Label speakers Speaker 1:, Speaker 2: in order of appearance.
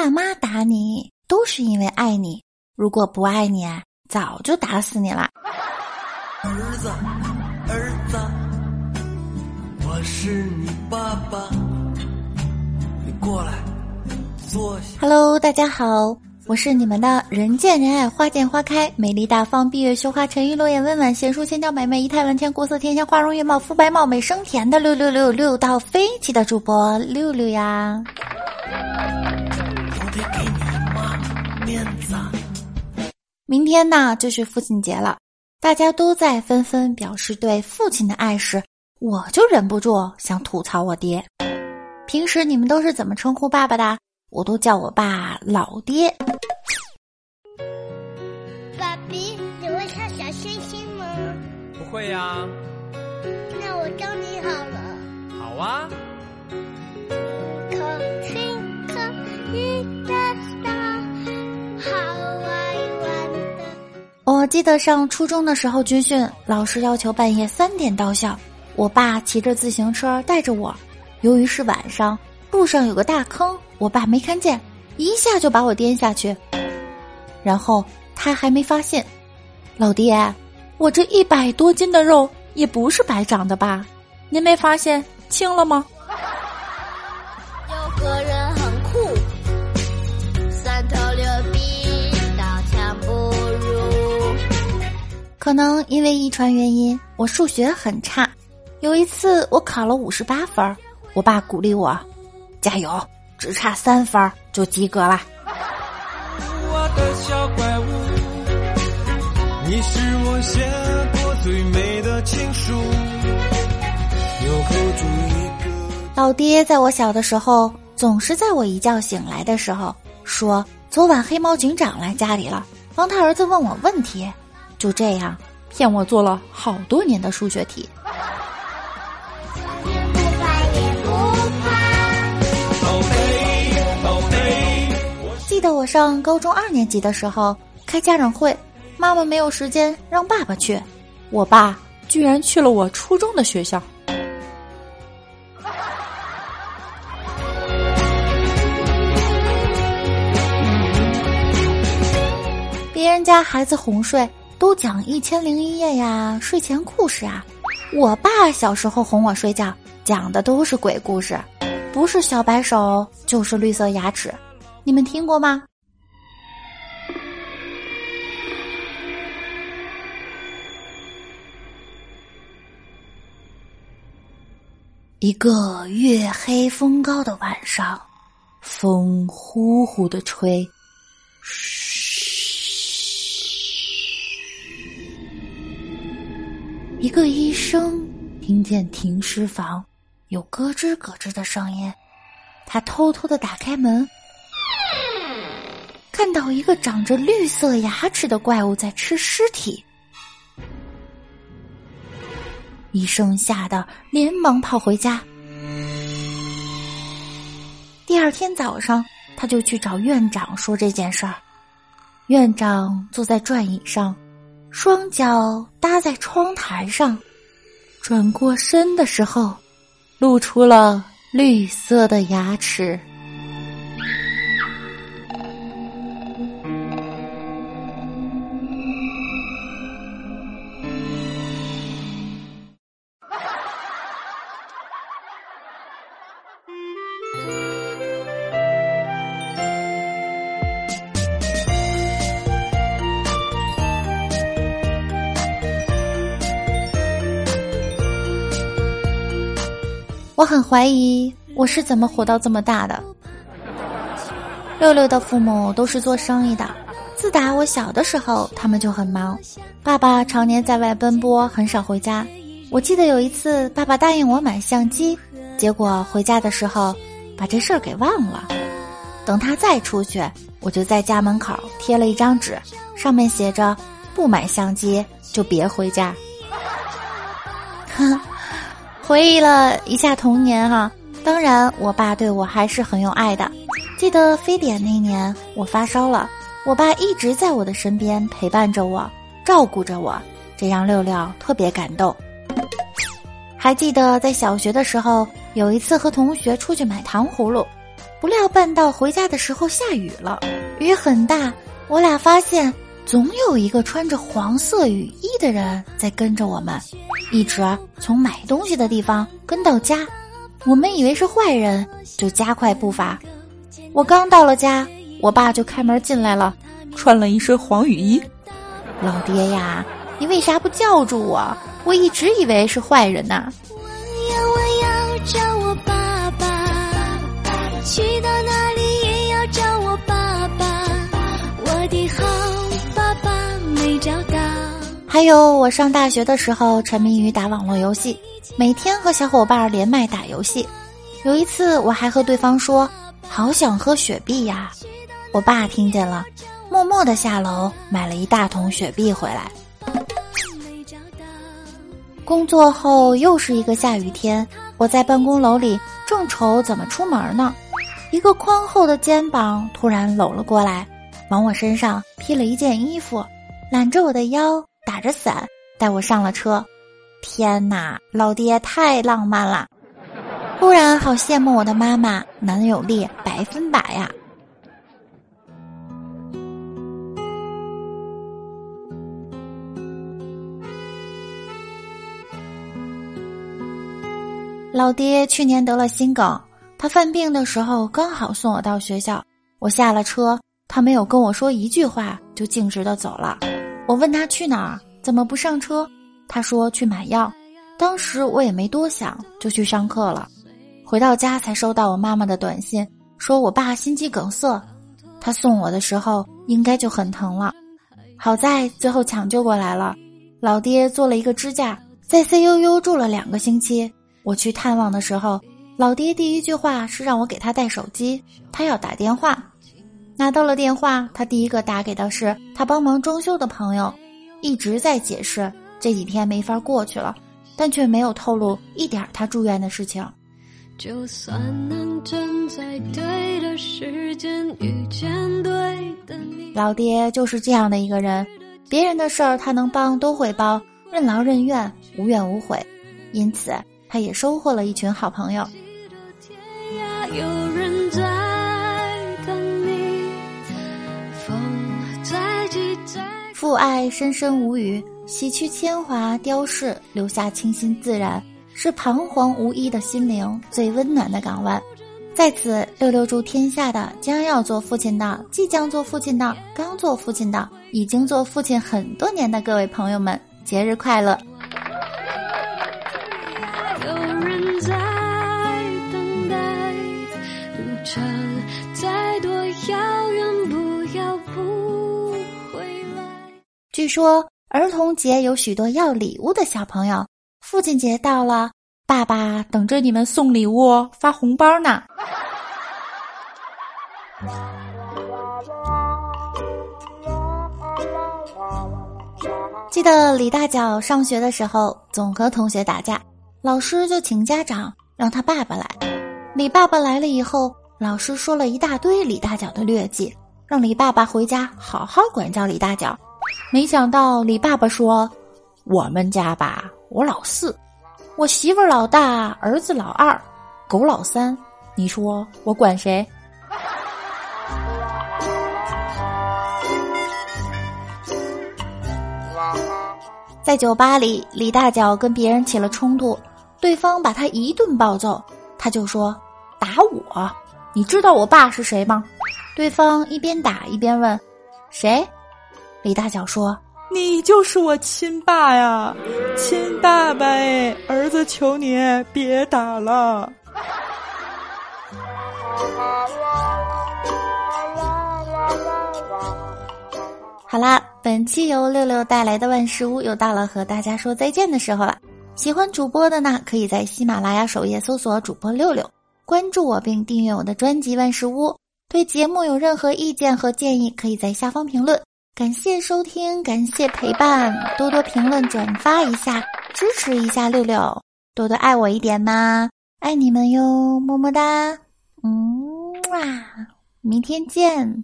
Speaker 1: 爸妈打你都是因为爱你，如果不爱你，早就打死你了。
Speaker 2: 儿子，儿子，我是你爸爸，你过来坐下。
Speaker 1: Hello，大家好，我是你们的人见人爱、花见花开、美丽大方、闭月羞花、沉鱼落雁、温婉贤淑、千娇百媚、仪态万千、国色天香、花容月貌、肤白貌美、声甜的六六六六到飞起的主播六六呀。明天呢就是父亲节了，大家都在纷纷表示对父亲的爱时，我就忍不住想吐槽我爹。平时你们都是怎么称呼爸爸的？我都叫我爸老爹。
Speaker 3: 爸比，你会唱小星星吗？
Speaker 4: 不会呀、
Speaker 3: 那我教你好了。
Speaker 4: 好啊，
Speaker 1: 记得上初中的时候军训，老师要求半夜三点到校，我爸骑着自行车带着我。由于是晚上，路上有个大坑，我爸没看见，一下就把我颠下去。然后他还没发现，老爹，我这一百多斤的肉也不是白长的吧？您没发现轻了吗？可能因为遗传原因，我数学很差。有一次我考了五十八分，我爸鼓励我：“加油，只差三分就及格了。
Speaker 2: 我的小怪物，你是我写过最美的情书，”
Speaker 1: 老爹在我小的时候，总是在我一觉醒来的时候说：“昨晚黑猫警长来家里了，帮他儿子问我问题。”就这样骗我做了好多年的数学题。记得我上高中二年级的时候开家长会，妈妈没有时间让爸爸去，我爸居然去了我初中的学校。别人家孩子哄睡都讲《一千零一夜》呀，睡前故事啊。我爸小时候哄我睡觉讲的都是鬼故事，不是小白手就是绿色牙齿，你们听过吗？一个月黑风高的晚上，风呼呼的吹，嘘一个医生听见停尸房有咯吱咯吱的声音，他偷偷的打开门，看到一个长着绿色牙齿的怪物在吃尸体。医生吓得连忙跑回家。第二天早上，他就去找院长说这件事儿。院长坐在转椅上，双脚搭在窗台上，转过身的时候，露出了绿色的牙齿。我很怀疑我是怎么活到这么大的。六六的父母都是做生意的，自打我小的时候，他们就很忙。爸爸常年在外奔波，很少回家。我记得有一次，爸爸答应我买相机，结果回家的时候把这事儿给忘了。等他再出去，我就在家门口贴了一张纸，上面写着：“不买相机就别回家。”哼。回忆了一下童年哈，当然我爸对我还是很有爱的。记得非典那年我发烧了，我爸一直在我的身边陪伴着我，照顾着我，这让六六特别感动。还记得在小学的时候，有一次和同学出去买糖葫芦，不料半道回家的时候下雨了，雨很大。我俩发现总有一个穿着黄色雨衣的人在跟着我们，一直从买东西的地方跟到家。我们以为是坏人，就加快步伐。我刚到了家，我爸就开门进来了，穿了一身黄雨衣。老爹呀，你为啥不叫住我？我一直以为是坏人呐。
Speaker 3: 我要我要找我
Speaker 1: 还有我上大学的时候，沉迷于打网络游戏，每天和小伙伴连麦打游戏。有一次，我还和对方说：“好想喝雪碧呀！”我爸听见了，默默地下楼买了一大桶雪碧回来。工作后又是一个下雨天，我在办公楼里正愁怎么出门呢，一个宽厚的肩膀突然搂了过来，往我身上披了一件衣服，揽着我的腰，打着伞带我上了车。天哪，老爹太浪漫了！忽然好羡慕我的妈妈，男友力百分百呀。老爹去年得了心梗，他犯病的时候刚好送我到学校。我下了车，他没有跟我说一句话，就径直的走了。我问他去哪儿，怎么不上车？他说去买药。当时我也没多想，就去上课了。回到家才收到我妈妈的短信，说我爸心肌梗塞。他送我的时候应该就很疼了，好在最后抢救过来了。老爹做了一个支架，在 CUU 住了两个星期。我去探望的时候，老爹第一句话是让我给他带手机，他要打电话。拿到了电话，他第一个打给的是他帮忙装修的朋友，一直在解释这几天没法过去了，但却没有透露一点他住院的事情。
Speaker 3: 就算能站在对的时间遇见对的你。
Speaker 1: 老爹就是这样的一个人，别人的事儿他能帮都会帮，任劳任怨，无怨无悔，因此。他也收获了一群好朋友。父爱深深无语，洗去铅华雕饰，留下清新自然，是彷徨无依的心灵最温暖的港湾。在此，六六祝天下的将要做父亲的、即将做父亲的、刚做父亲的、已经做父亲很多年的各位朋友们，节日快乐！据说儿童节有许多要礼物的小朋友，父亲节到了，爸爸等着你们送礼物、发红包呢。记得李大脚上学的时候，总和同学打架，老师就请家长让他爸爸来。李爸爸来了以后，老师说了一大堆李大脚的劣迹，让李爸爸回家好好管教李大脚。没想到李爸爸说：“我们家吧，我老四，我媳妇儿老大，儿子老二，狗老三。你说我管谁？”在酒吧里，李大脚跟别人起了冲突，对方把他一顿暴揍，他就说：“打我！你知道我爸是谁吗？”对方一边打一边问：“谁？”李大脚说：“
Speaker 5: 你就是我亲爸呀，亲爸爸哎！儿子求你别打了。”
Speaker 1: 好啦，本期由六六带来的万事屋又到了和大家说再见的时候了。喜欢主播的呢，可以在喜马拉雅首页搜索主播六六，关注我并订阅我的专辑万事屋。对节目有任何意见和建议，可以在下方评论。感谢收听，感谢陪伴，多多评论转发一下，支持一下六六，多多爱我一点嘛，爱你们哟，么么哒，嗯哇，明天见。